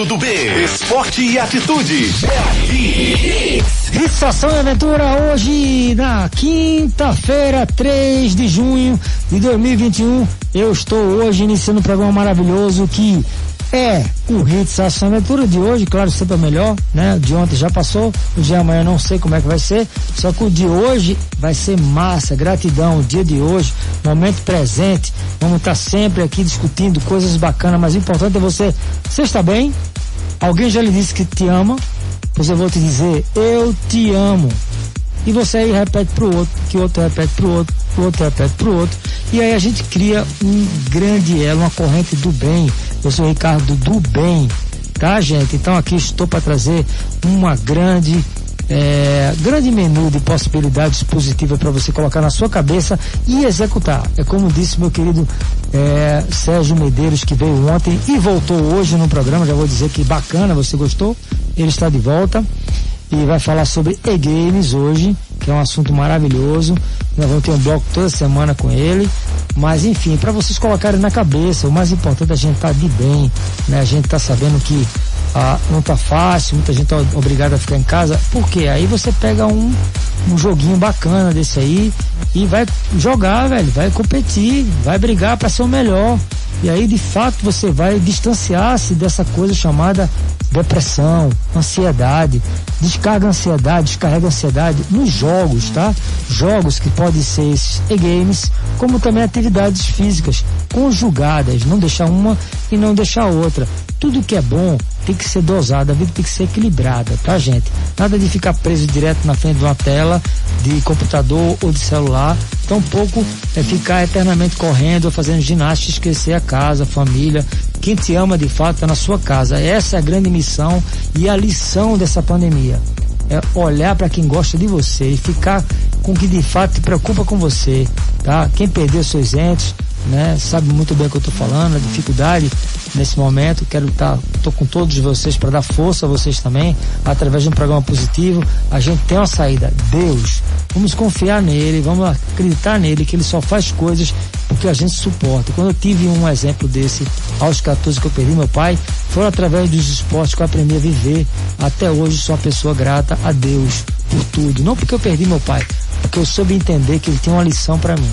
lado do B. Esporte e atitude. Estação e Aventura hoje na quinta-feira, 3 de junho de 2021. Eu estou hoje iniciando um programa maravilhoso que é o Hits Ação Aventura de hoje, claro, sempre é melhor, né? De ontem já passou, o de amanhã não sei como é que vai ser, só que o de hoje vai ser massa, gratidão, o dia de hoje, momento presente, vamos estar sempre aqui discutindo coisas bacanas, mas o importante é você, você está bem? Alguém já lhe disse que te ama? Pois eu vou te dizer, eu te amo. E você aí repete pro outro, que o outro repete pro outro, o outro repete pro outro. E aí a gente cria um grande elo, uma corrente do bem. Eu sou o Ricardo do Bem, tá, gente? Então aqui estou para trazer uma grande é, grande menu de possibilidades positivas para você colocar na sua cabeça e executar. É como disse meu querido é, Sérgio Medeiros, que veio ontem e voltou hoje no programa. Já vou dizer que bacana, você gostou? Ele está de volta e vai falar sobre e-games hoje, que é um assunto maravilhoso. Nós vamos ter um bloco toda semana com ele. Mas enfim, para vocês colocarem na cabeça, o mais importante é a gente estar tá de bem, né? A gente tá sabendo que ah, não tá fácil, muita gente tá obrigada a ficar em casa. Por quê? Aí você pega um, um joguinho bacana desse aí e vai jogar, velho, vai competir, vai brigar para ser o melhor. E aí, de fato, você vai distanciar-se dessa coisa chamada depressão, ansiedade. Descarga ansiedade, descarrega ansiedade nos jogos, tá? Jogos que podem ser esses e-games, como também atividades físicas conjugadas, não deixar uma e não deixar outra. Tudo que é bom tem que ser dosado, a vida tem que ser equilibrada, tá, gente? Nada de ficar preso direto na frente de uma tela de computador ou de celular. Tampouco é ficar eternamente correndo ou fazendo ginástica, esquecer a casa, a família. Quem te ama de fato está na sua casa. Essa é a grande missão e a lição dessa pandemia. É olhar para quem gosta de você e ficar com que de fato te preocupa com você, tá? Quem perdeu seus entes, né? Sabe muito bem o que eu estou falando, a dificuldade nesse momento. Quero estar, tá, tô com todos vocês para dar força a vocês também, através de um programa positivo. A gente tem uma saída. Deus, vamos confiar nele, vamos acreditar nele, que ele só faz coisas porque a gente suporta. Quando eu tive um exemplo desse aos 14 que eu perdi meu pai, foi através dos esportes que eu aprendi a viver. Até hoje sou uma pessoa grata a Deus por tudo. Não porque eu perdi meu pai, porque eu soube entender que ele tem uma lição para mim.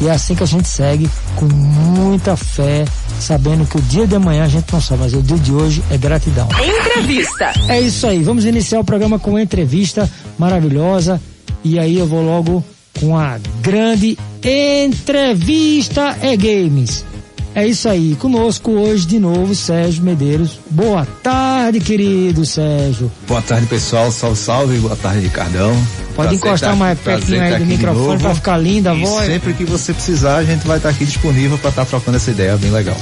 E é assim que a gente segue, com muita fé, sabendo que o dia de amanhã a gente não sabe, mas o dia de hoje é gratidão. Entrevista. É isso aí, vamos iniciar o programa com uma entrevista maravilhosa. E aí eu vou logo com a grande entrevista e games. É isso aí, conosco hoje de novo Sérgio Medeiros. Boa tarde, querido Sérgio. Boa tarde, pessoal. Salve, salve. Boa tarde, Ricardão. Pode prazer encostar tá, mais pertinho aí do microfone para ficar linda a e voz. Sempre que você precisar, a gente vai estar tá aqui disponível para estar tá trocando essa ideia bem legal.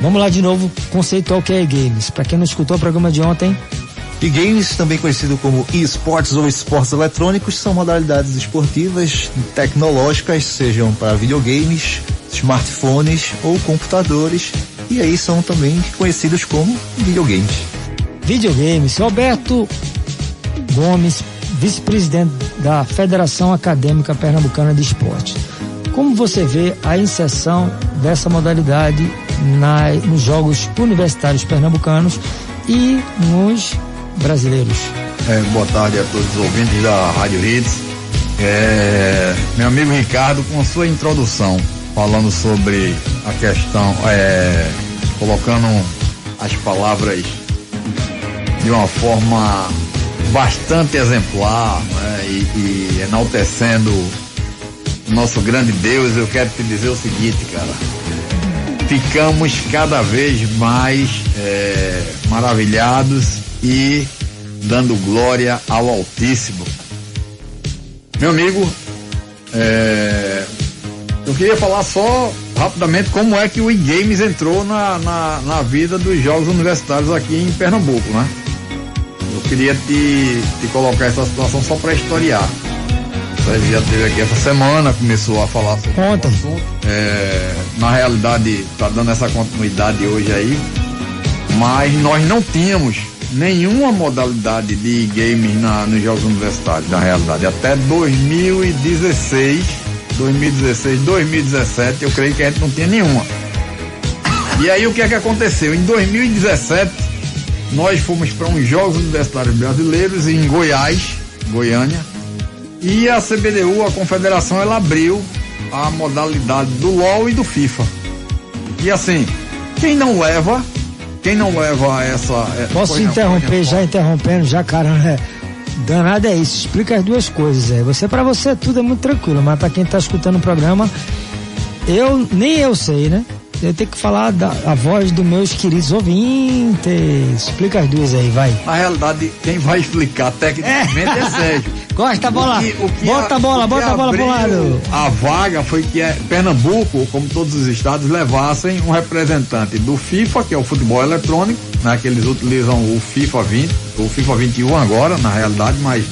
Vamos lá de novo, conceitual que é games. Para quem não escutou o programa de ontem, e games, também conhecido como esportes ou esportes eletrônicos, são modalidades esportivas tecnológicas, sejam para videogames, smartphones ou computadores, e aí são também conhecidos como videogames. Videogames. Roberto Gomes, vice-presidente da Federação Acadêmica Pernambucana de Esportes. Como você vê a inserção dessa modalidade na, nos Jogos Universitários Pernambucanos e nos brasileiros? É, boa tarde a todos os ouvintes da Rádio Hits. É, meu amigo Ricardo, com sua introdução, falando sobre a questão, é, colocando as palavras de uma forma bastante exemplar né, e, e enaltecendo nosso grande Deus, eu quero te dizer o seguinte, cara. Ficamos cada vez mais é, maravilhados e dando glória ao Altíssimo. Meu amigo, é, eu queria falar só rapidamente como é que o e-games entrou na, na, na, vida dos jogos universitários aqui em Pernambuco, né? Eu queria te, te colocar essa situação só para historiar. Você já teve aqui essa semana, começou a falar sobre Conta. o assunto. É, na realidade, está dando essa continuidade hoje aí, mas nós não tínhamos nenhuma modalidade de games na, nos jogos universitários, na realidade. Até 2016 2016, 2017, eu creio que a gente não tinha nenhuma. E aí o que é que aconteceu? Em 2017, nós fomos para uns Jogos Universitários Brasileiros em Goiás, Goiânia, e a CBDU, a confederação, ela abriu a modalidade do LOL e do FIFA. E assim, quem não leva, quem não leva essa. É, Posso interromper, já interrompendo, já, cara, né? Danado é isso, explica as duas coisas aí. Você, para você, tudo é muito tranquilo, mas para quem tá escutando o programa, eu, nem eu sei, né? eu tenho que falar da a voz dos meus queridos ouvintes. Explica as duas aí, vai. Na realidade, quem vai explicar tecnicamente é, é Sérgio. Gosta a bola. O que, o que bota a, bola, bota a bola pro lado. A vaga foi que é Pernambuco, como todos os estados, levassem um representante do FIFA, que é o futebol eletrônico, né? Que eles utilizam o FIFA 20, o FIFA 21 agora, na realidade, mas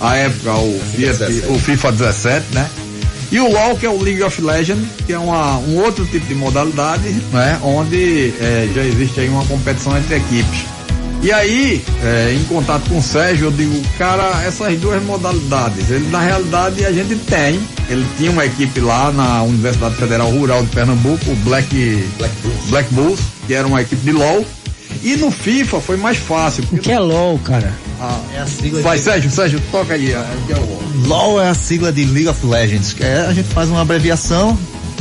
a época o, FIFA, o FIFA 17, né? E o LoL, que é o League of Legends, que é uma, um outro tipo de modalidade, né? Onde é, já existe aí uma competição entre equipes. E aí, é, em contato com o Sérgio, eu digo, cara, essas duas modalidades, ele na realidade a gente tem. Ele tinha uma equipe lá na Universidade Federal Rural de Pernambuco, o Black, Black, Bulls. Black Bulls, que era uma equipe de LoL. E no FIFA foi mais fácil. O que é LoL, cara? Ah, é a sigla Vai, de... Sérgio, Sérgio, toca aí. É, o que é LoL? LoL é a sigla de League of Legends. Que é, a gente faz uma abreviação,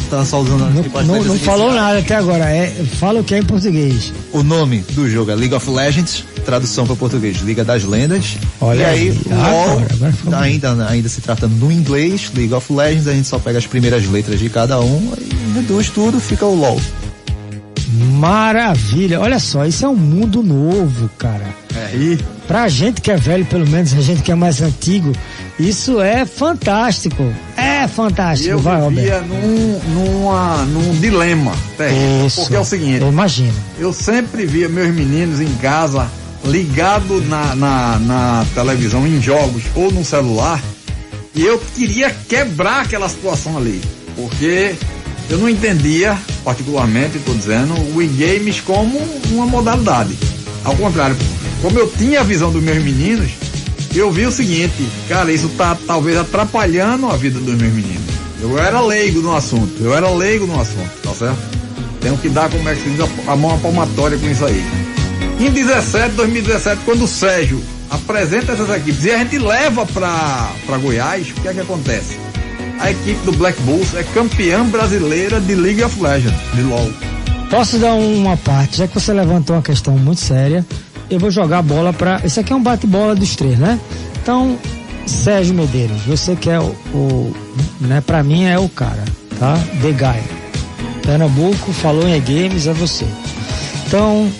tá só usando Não, não, não falou nada até agora. É, fala o que é em português. O nome do jogo é League of Legends, tradução para português, Liga das Lendas. Olha e aí, aí LoL agora, ainda, ainda se trata no inglês, League of Legends, a gente só pega as primeiras letras de cada um e reduz tudo, fica o LoL. Maravilha, olha só, isso é um mundo novo, cara. É, e pra gente que é velho, pelo menos a gente que é mais antigo, isso é fantástico. É fantástico, eu vai, vivia num, numa, num dilema isso, porque é o seguinte, eu imagino. Eu sempre via meus meninos em casa ligado na, na, na televisão, em jogos ou no celular, e eu queria quebrar aquela situação ali, porque eu não entendia, particularmente, estou dizendo, o e-games como uma modalidade. Ao contrário, como eu tinha a visão dos meus meninos, eu vi o seguinte, cara, isso tá talvez atrapalhando a vida dos meus meninos. Eu era leigo no assunto, eu era leigo no assunto, tá certo? Tenho que dar, como é que se diz, a mão à palmatória com isso aí. Em 17, 2017, quando o Sérgio apresenta essas equipes e a gente leva para Goiás, o que é que acontece? A equipe do Black Bulls é campeã brasileira de League of Legends, de LoL. Posso dar uma parte, já que você levantou uma questão muito séria, eu vou jogar a bola para. Esse aqui é um bate-bola dos três, né? Então, Sérgio Medeiros, você que é o, o né, para mim é o cara, tá? The Guy. Pernambuco falou em games é você. Então,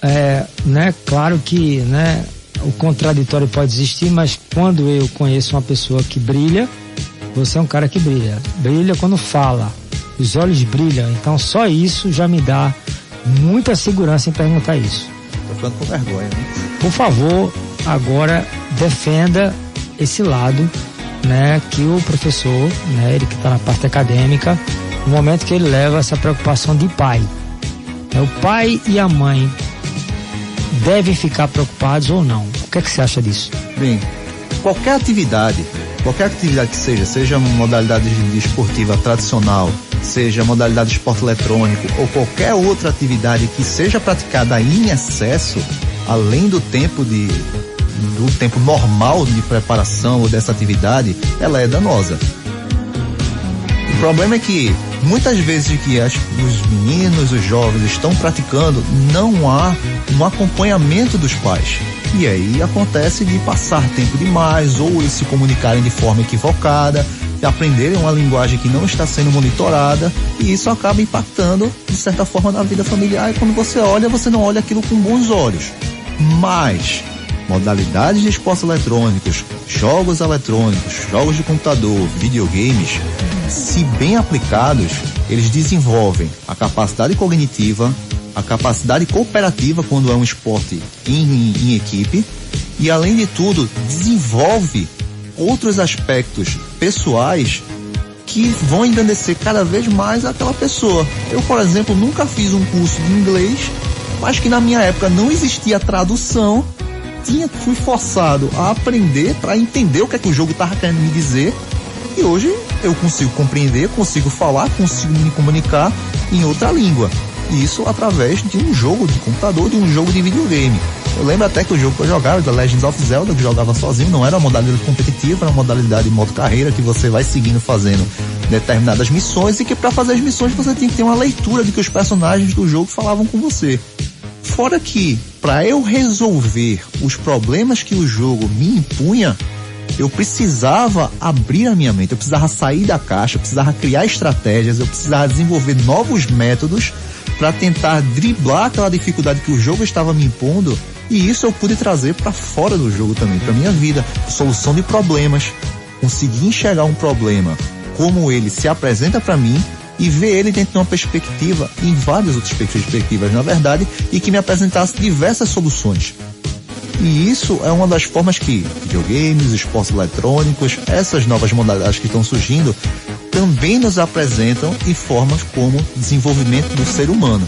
é, né, claro que, né, o contraditório pode existir, mas quando eu conheço uma pessoa que brilha, você é um cara que brilha. Brilha quando fala. Os olhos brilham, então só isso já me dá muita segurança em perguntar isso ficando com vergonha, né? Por favor, agora defenda esse lado, né, que o professor, né, ele que está na parte acadêmica, no momento que ele leva essa preocupação de pai. É, o pai e a mãe devem ficar preocupados ou não. O que é que você acha disso? Bem, qualquer atividade, qualquer atividade que seja, seja modalidade esportiva tradicional, seja modalidade de esporte eletrônico ou qualquer outra atividade que seja praticada em excesso, além do tempo de do tempo normal de preparação dessa atividade, ela é danosa. O problema é que muitas vezes que as, os meninos, os jovens estão praticando, não há um acompanhamento dos pais. E aí acontece de passar tempo demais ou eles se comunicarem de forma equivocada, de aprenderem uma linguagem que não está sendo monitorada e isso acaba impactando de certa forma na vida familiar e quando você olha, você não olha aquilo com bons olhos. Mas modalidades de esportes eletrônicos, jogos eletrônicos, jogos de computador, videogames, se bem aplicados, eles desenvolvem a capacidade cognitiva, a capacidade cooperativa quando é um esporte em, em, em equipe e além de tudo desenvolve outros aspectos pessoais que vão engrandecer cada vez mais aquela pessoa. Eu, por exemplo, nunca fiz um curso de inglês, mas que na minha época não existia tradução. Tinha, fui forçado a aprender para entender o que é que o jogo estava querendo me dizer. E hoje eu consigo compreender, consigo falar, consigo me comunicar em outra língua. Isso através de um jogo de computador, de um jogo de videogame. Eu lembro até que o jogo que eu jogava, The Legends of Zelda, que jogava sozinho, não era uma modalidade competitiva, era uma modalidade de modo carreira que você vai seguindo fazendo determinadas missões e que para fazer as missões você tinha que ter uma leitura de que os personagens do jogo falavam com você. Fora que, para eu resolver os problemas que o jogo me impunha, eu precisava abrir a minha mente, eu precisava sair da caixa, eu precisava criar estratégias, eu precisava desenvolver novos métodos para tentar driblar aquela dificuldade que o jogo estava me impondo e isso eu pude trazer para fora do jogo também, para minha vida, solução de problemas, conseguir enxergar um problema como ele se apresenta para mim e ver ele dentro de uma perspectiva, em várias outras perspectivas, na verdade, e que me apresentasse diversas soluções. E isso é uma das formas que videogames, esportes eletrônicos, essas novas modalidades que estão surgindo, também nos apresentam e formas como desenvolvimento do ser humano.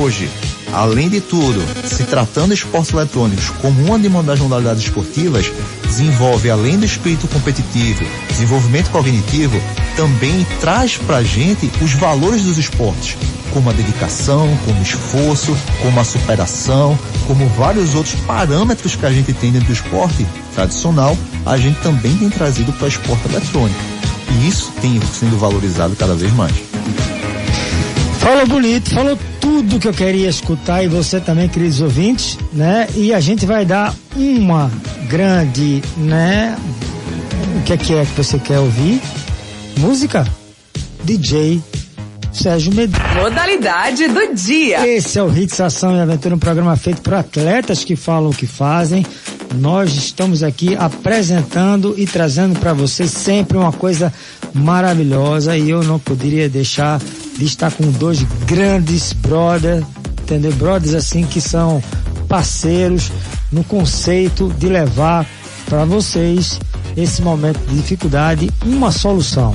Hoje, além de tudo, se tratando de esportes eletrônicos como uma das modalidades esportivas, desenvolve além do espírito competitivo, desenvolvimento cognitivo, também traz pra gente os valores dos esportes, como a dedicação, como esforço, como a superação, como vários outros parâmetros que a gente tem dentro do esporte tradicional, a gente também tem trazido para o esporte eletrônico. E isso tem sendo valorizado cada vez mais. Falou bonito, falou tudo que eu queria escutar e você também, queridos ouvintes, né? E a gente vai dar uma grande, né? O que é que é que você quer ouvir? Música? DJ Sérgio Medeiros. Modalidade do dia. Esse é o Hits Ação e Aventura, um programa feito por atletas que falam o que fazem. Nós estamos aqui apresentando e trazendo para vocês sempre uma coisa maravilhosa e eu não poderia deixar de estar com dois grandes brothers, entendeu? Brothers assim que são parceiros no conceito de levar para vocês esse momento de dificuldade uma solução.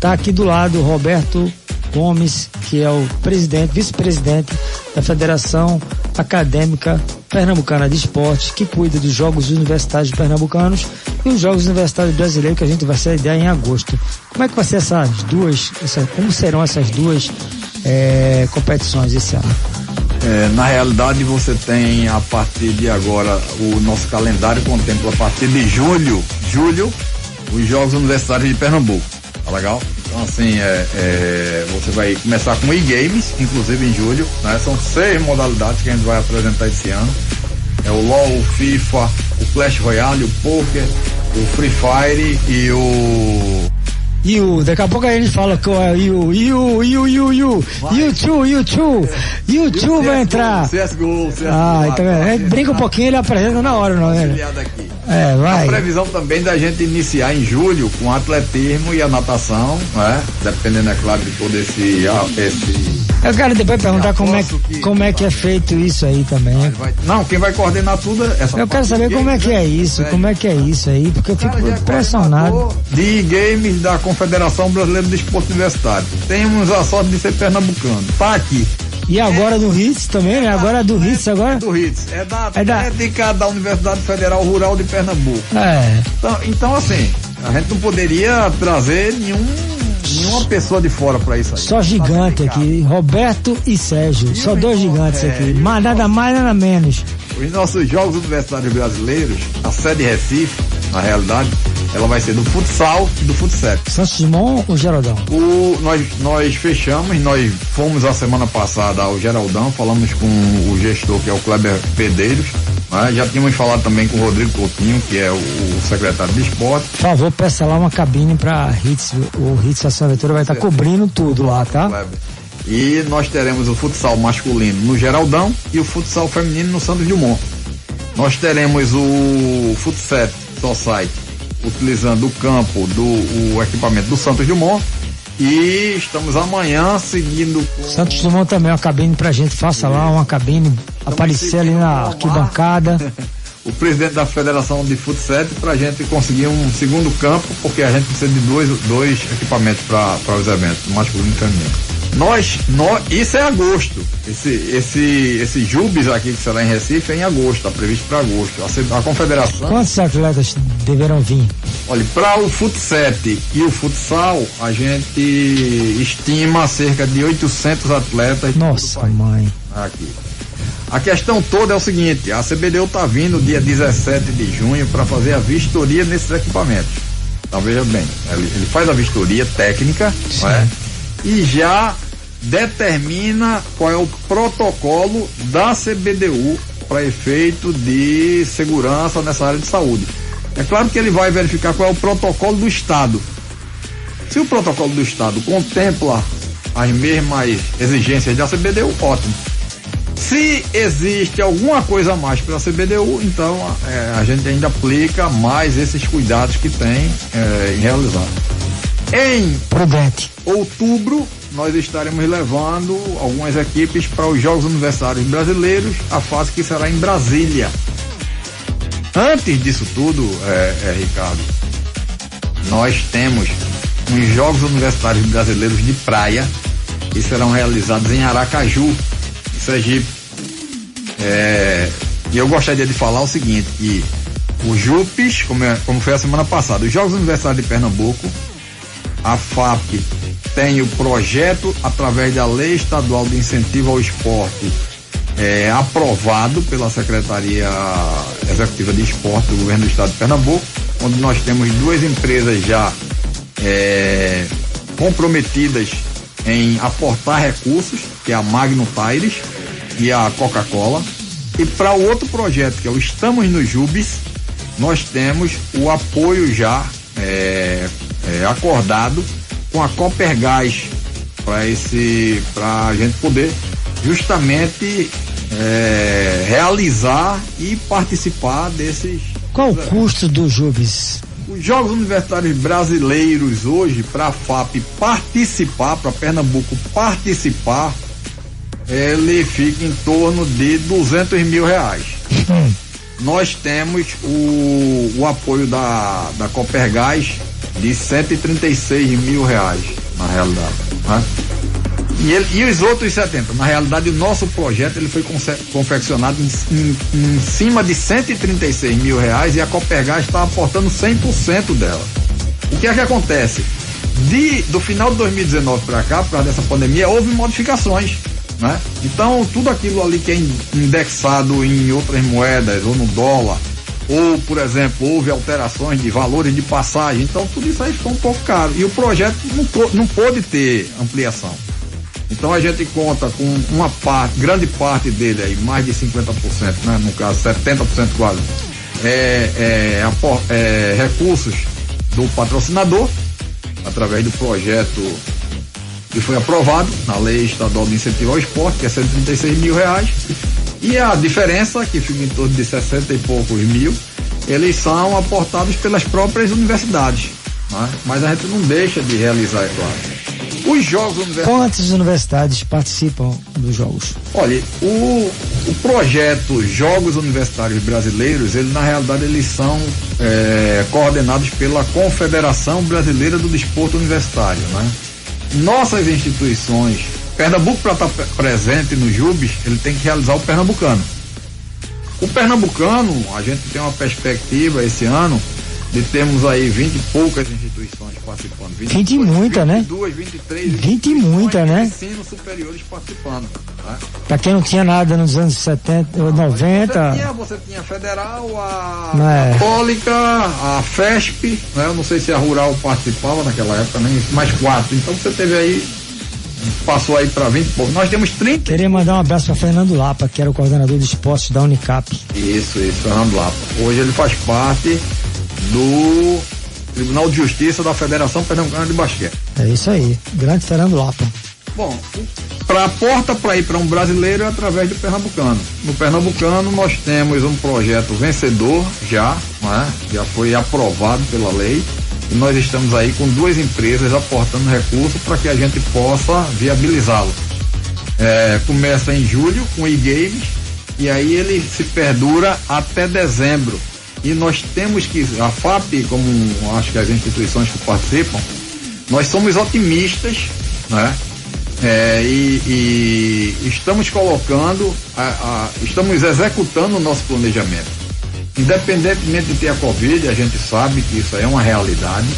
Tá aqui do lado Roberto Gomes, que é o presidente, vice-presidente da Federação Acadêmica Pernambucana de Esportes, que cuida dos Jogos Universitários Pernambucanos e os Jogos Universitários Brasileiros, que a gente vai sediar em agosto. Como é que vai ser essas duas, essa, como serão essas duas é, competições esse ano? É, na realidade, você tem a partir de agora, o nosso calendário contempla a partir de julho, julho, os Jogos Universitários de Pernambuco. Tá legal? Então, assim, é, é, você vai começar com e-games, inclusive em julho, né? São seis modalidades que a gente vai apresentar esse ano. É o LoL, o FIFA, o Clash Royale, o Poker, o Free Fire e o e o, daqui a pouco aí ele fala que o Yu, Yu, Yu, Yu, Yu, YouTube, YouTube, YouTube vai entrar. CSGO, CSGO. Ah, então é, brinca um pouquinho ele apresenta na hora, não é? É, vai. A previsão também da gente iniciar em julho com atletismo e a natação, né? Dependendo, é claro, de todo esse, esse eu quero depois perguntar como é, que, como é que é feito isso aí também. Não, quem vai coordenar tudo é essa Eu quero saber como é que é isso, como é que é isso aí, porque eu fico é impressionado. De games da Confederação Brasileira de Esporte Universitário. Temos a sorte de ser pernambucano. Tá aqui. E agora do HITS também, né? Agora é do HITS agora? Do HITS. É da é da... da Universidade Federal Rural de Pernambuco. É. Então, então assim, a gente não poderia trazer nenhum nenhuma pessoa de fora para isso aí. Só gigante tá aqui, Roberto e Sérgio. E Só dois gigantes é, aqui. Mas nada mais, nada menos. Os nossos Jogos Universitários Brasileiros, a sede Recife, na realidade, ela vai ser do futsal e do futsal. Santos Dumont ou Geraldão? O, nós, nós fechamos, nós fomos a semana passada ao Geraldão, falamos com o gestor que é o Kleber Pedeiros, né? já tínhamos falado também com o Rodrigo Coutinho, que é o, o secretário de esporte. Por favor, peça lá uma cabine para Hits, o Hits Ação Aventura vai estar tá cobrindo tudo lá, tá? Kleber. E nós teremos o futsal masculino no Geraldão e o futsal feminino no Santos Dumont. Nós teremos o Futset Society utilizando o campo do o equipamento do Santos Dumont e estamos amanhã seguindo com... Santos Dumont também uma cabine pra gente, faça lá uma cabine, estamos aparecer ali na arquibancada. o presidente da Federação de Futsal para a gente conseguir um segundo campo, porque a gente precisa de dois, dois equipamentos para os eventos, masculino e feminino. Nós, nós, isso é agosto. Esse, esse, esse Jubes aqui que será em Recife é em agosto, está previsto para agosto. A, a, confederação. Quantos atletas deverão vir? Olha, para o futsal e o futsal, a gente estima cerca de 800 atletas. Nossa, mãe. Aqui. A questão toda é o seguinte: a CBDU está vindo dia 17 de junho para fazer a vistoria nesses equipamentos. Então veja bem, ele, ele faz a vistoria técnica, é? E já determina qual é o protocolo da CBDU para efeito de segurança nessa área de saúde. É claro que ele vai verificar qual é o protocolo do Estado. Se o protocolo do Estado contempla as mesmas exigências da CBDU, ótimo. Se existe alguma coisa a mais para a CBDU, então é, a gente ainda aplica mais esses cuidados que tem é, em realizar. Em Prudente. outubro, nós estaremos levando algumas equipes para os Jogos Universitários Brasileiros, a fase que será em Brasília. Antes disso tudo, é, é, Ricardo, nós temos os Jogos Universitários Brasileiros de Praia, que serão realizados em Aracaju, em Sergipe. É, e eu gostaria de falar o seguinte, que o JUPES, como, é, como foi a semana passada, os Jogos Universitários de Pernambuco, a FAP tem o projeto através da Lei Estadual de Incentivo ao Esporte é, aprovado pela Secretaria Executiva de Esporte do Governo do Estado de Pernambuco, onde nós temos duas empresas já é, comprometidas em aportar recursos, que é a Magno Tires e a Coca-Cola. E para o outro projeto, que é o Estamos no Jubes, nós temos o apoio já é, é, acordado com a Copergás para esse para a gente poder justamente é, realizar e participar desses. Qual o custo do Jubes? Os Jogos Universitários Brasileiros hoje, para a FAP participar, para Pernambuco participar, ele fica em torno de 200 mil reais. Hum. Nós temos o, o apoio da, da Copergás de 136 mil reais, na realidade. Né? E, ele, e os outros 70? Na realidade, o nosso projeto ele foi confeccionado em, em, em cima de 136 mil reais e a Copergás está aportando 100% dela. O que é que acontece? De, do final de 2019 para cá, por causa dessa pandemia, houve modificações. Né? Então, tudo aquilo ali que é indexado em outras moedas ou no dólar, ou, por exemplo, houve alterações de valores de passagem, então tudo isso aí ficou um pouco caro. E o projeto não, não pôde ter ampliação. Então a gente conta com uma parte, grande parte dele aí, mais de 50%, né? no caso 70% quase, é, é, é, recursos do patrocinador, através do projeto que foi aprovado na Lei Estadual de Incentivo ao Esporte, que é 136 mil reais. E a diferença, que fica em torno de 60 e poucos mil, eles são aportados pelas próprias universidades. Né? Mas a gente não deixa de realizar, é claro. Os jogos universitários. Quantas universidades participam dos jogos? Olha, o, o projeto Jogos Universitários Brasileiros, ele na realidade eles são é, coordenados pela Confederação Brasileira do Desporto Universitário, né? Nossas instituições, Pernambuco para estar presente no JUBES, ele tem que realizar o pernambucano. O pernambucano, a gente tem uma perspectiva esse ano de termos aí 20 e poucas instituições participando. 20, 20 muita, 22, né? 23 20 muita, né? Ensino superiores participando. Né? Para quem não tinha nada nos anos 70 ou 90. Você tinha, você tinha a Federal, a é. Católica, a FESP, né? Eu não sei se a Rural participava naquela época, nem mais quatro. Então você teve aí passou aí para 20 pouco. Nós temos 30. Queria mandar um abraço para Fernando Lapa, que era o coordenador de esportes da Unicap. Isso, isso, Fernando Lapa. Hoje ele faz parte do Tribunal de Justiça da Federação Pernambucana de Basquete. É isso aí, grande Fernando Lapa. Bom, para a porta para ir para um brasileiro é através do Pernambucano. No Pernambucano nós temos um projeto vencedor já, né? já foi aprovado pela lei e nós estamos aí com duas empresas aportando recursos para que a gente possa viabilizá-lo. É, começa em julho com e-games e aí ele se perdura até dezembro e nós temos que, a FAP, como acho que as instituições que participam, nós somos otimistas, né? É, e, e, estamos colocando, a, a, estamos executando o nosso planejamento. Independentemente de ter a Covid, a gente sabe que isso é uma realidade,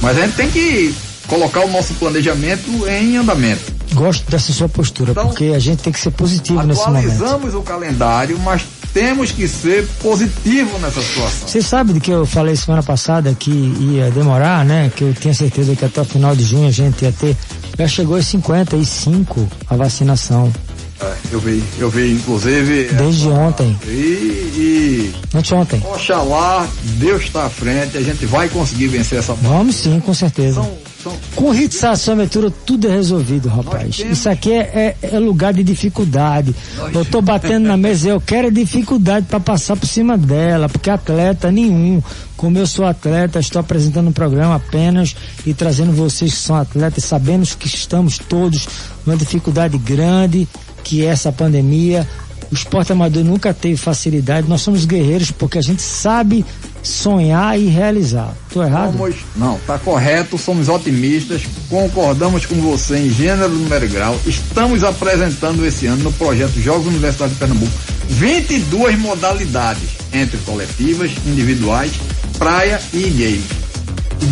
mas a gente tem que colocar o nosso planejamento em andamento. Gosto dessa sua postura, então, porque a gente tem que ser positivo nesse momento. Atualizamos o calendário, mas temos que ser positivo nessa situação. Você sabe de que eu falei semana passada que ia demorar, né? Que eu tinha certeza que até o final de junho a gente ia ter. Já chegou a 55 a vacinação. É, eu vi, eu vi, inclusive. Desde ontem. E, e. Anteontem. Oxalá, Deus está à frente, a gente vai conseguir vencer essa Vamos sim, com certeza. São, são... Com ritzaçômetro tudo é resolvido, rapaz. Temos... Isso aqui é, é, é, lugar de dificuldade. Nós... Eu tô batendo na mesa, eu quero dificuldade para passar por cima dela, porque atleta nenhum. Como eu sou atleta, estou apresentando um programa apenas e trazendo vocês que são atletas, sabemos que estamos todos numa dificuldade grande que essa pandemia, o esporte amador nunca teve facilidade. Nós somos guerreiros porque a gente sabe sonhar e realizar. Estou errado? Somos, não, está correto, somos otimistas, concordamos com você em gênero, número e grau. Estamos apresentando esse ano no projeto Jogos Universitários de Pernambuco 22 modalidades, entre coletivas, individuais, praia e games.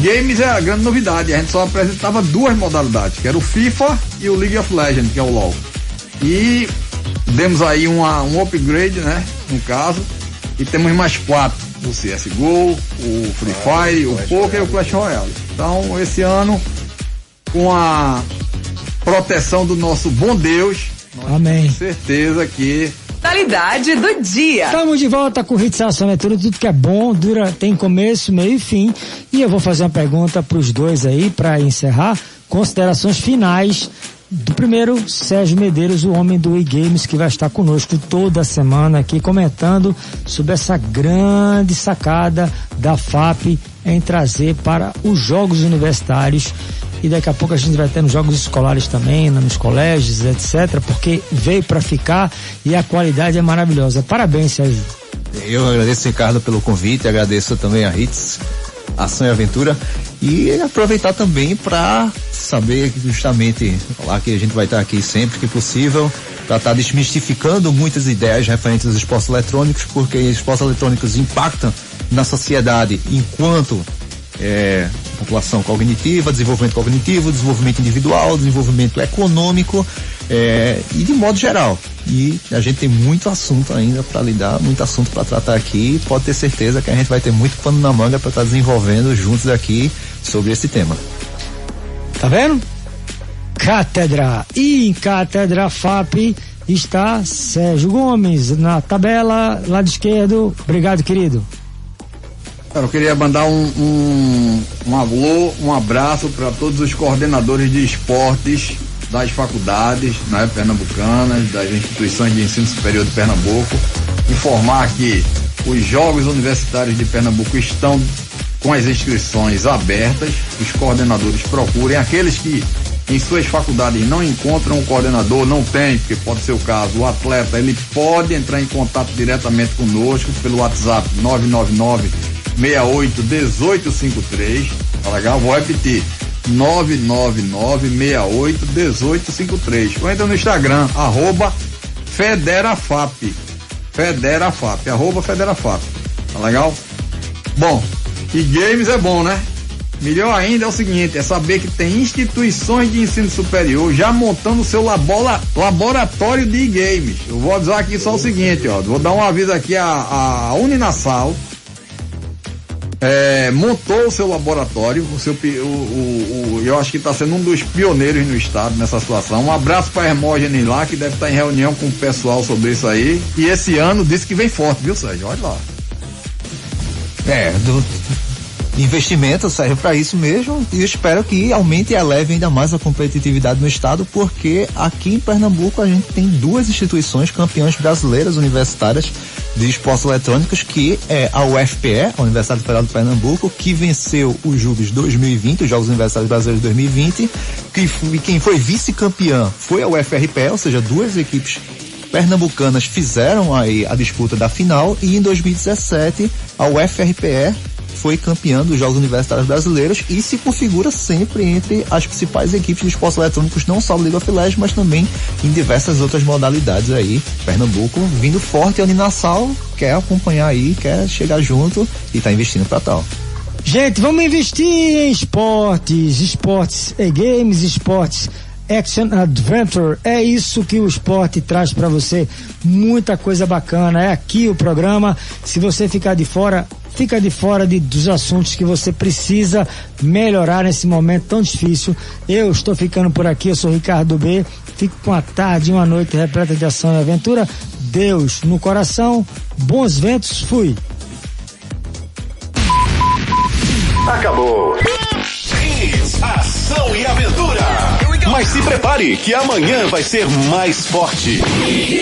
Games é a grande novidade, a gente só apresentava duas modalidades, que era o FIFA e o League of Legends, que é o LoL. E demos aí uma, um upgrade, né? No caso. E temos mais quatro. O CSGO, o Free Fire, o Poker e o Clash Royale. Então, esse ano, com a proteção do nosso bom Deus, Amém. certeza que Qualidade do dia. Estamos de volta com o é tudo, tudo que é bom, dura, tem começo, meio e fim. E eu vou fazer uma pergunta para os dois aí, para encerrar. Considerações finais do primeiro, Sérgio Medeiros, o homem do e-games, que vai estar conosco toda semana aqui comentando sobre essa grande sacada da FAP em trazer para os jogos universitários e daqui a pouco a gente vai ter nos jogos escolares também, nos colégios, etc, porque veio para ficar e a qualidade é maravilhosa. Parabéns, Sérgio. Eu agradeço, Ricardo, pelo convite, agradeço também a Hits, Ação e Aventura e aproveitar também para saber justamente falar que a gente vai estar aqui sempre que possível para estar tá desmistificando muitas ideias referentes aos esportes eletrônicos, porque esportes eletrônicos impactam na sociedade enquanto é, população cognitiva, desenvolvimento cognitivo, desenvolvimento individual, desenvolvimento econômico é, e de modo geral. E a gente tem muito assunto ainda para lidar, muito assunto para tratar aqui. Pode ter certeza que a gente vai ter muito pano na manga para estar tá desenvolvendo juntos aqui sobre esse tema. Tá vendo? Cátedra. E em Cátedra FAP está Sérgio Gomes na tabela, lado esquerdo. Obrigado, querido. Eu queria mandar um, um, um alô, um abraço para todos os coordenadores de esportes das faculdades né, pernambucanas, das instituições de ensino superior de Pernambuco. Informar que os Jogos Universitários de Pernambuco estão com as inscrições abertas. Os coordenadores procurem aqueles que em suas faculdades não encontram o coordenador, não tem, porque pode ser o caso, o atleta, ele pode entrar em contato diretamente conosco pelo WhatsApp 999 68 1853. Tá legal? Vou repetir. 999 68 1853. Ou entra no Instagram, arroba Federafap. Federafap, arroba Federafap. Tá legal? Bom, e games é bom, né? Melhor ainda é o seguinte, é saber que tem instituições de ensino superior já montando seu labola, laboratório de games. Eu vou avisar aqui só o seguinte, ó, vou dar um aviso aqui a, a Uninasal, é, montou o seu laboratório, o seu, o, o, o eu acho que está sendo um dos pioneiros no estado nessa situação. Um abraço para Hermógenes lá, que deve estar tá em reunião com o pessoal sobre isso aí. E esse ano disse que vem forte, viu, Sérgio? Olha lá. É, do, investimento serve para isso mesmo e espero que aumente e eleve ainda mais a competitividade no estado, porque aqui em Pernambuco a gente tem duas instituições campeãs brasileiras universitárias de esportes eletrônicos, que é a UFPE, a Universidade Federal de Pernambuco, que venceu os Jogos 2020, os Jogos Universitários Brasileiros 2020, que quem foi vice-campeã foi a UFRPE, ou seja, duas equipes pernambucanas fizeram aí a disputa da final e em 2017 a UFRPE foi campeã dos Jogos Universitários Brasileiros e se configura sempre entre as principais equipes de esportes eletrônicos, não só do League of Legends, mas também em diversas outras modalidades aí. Pernambuco vindo forte, a Uninassal quer acompanhar aí, quer chegar junto e está investindo para tal. Gente, vamos investir em esportes, esportes e games, esportes Action Adventure. É isso que o esporte traz para você. Muita coisa bacana. É aqui o programa. Se você ficar de fora, fica de fora de, dos assuntos que você precisa melhorar nesse momento tão difícil. Eu estou ficando por aqui. Eu sou Ricardo B. Fico com a tarde e uma noite repleta de ação e aventura. Deus no coração. Bons ventos. Fui. Acabou. Ação e aventura. Mas se prepare que amanhã vai ser mais forte.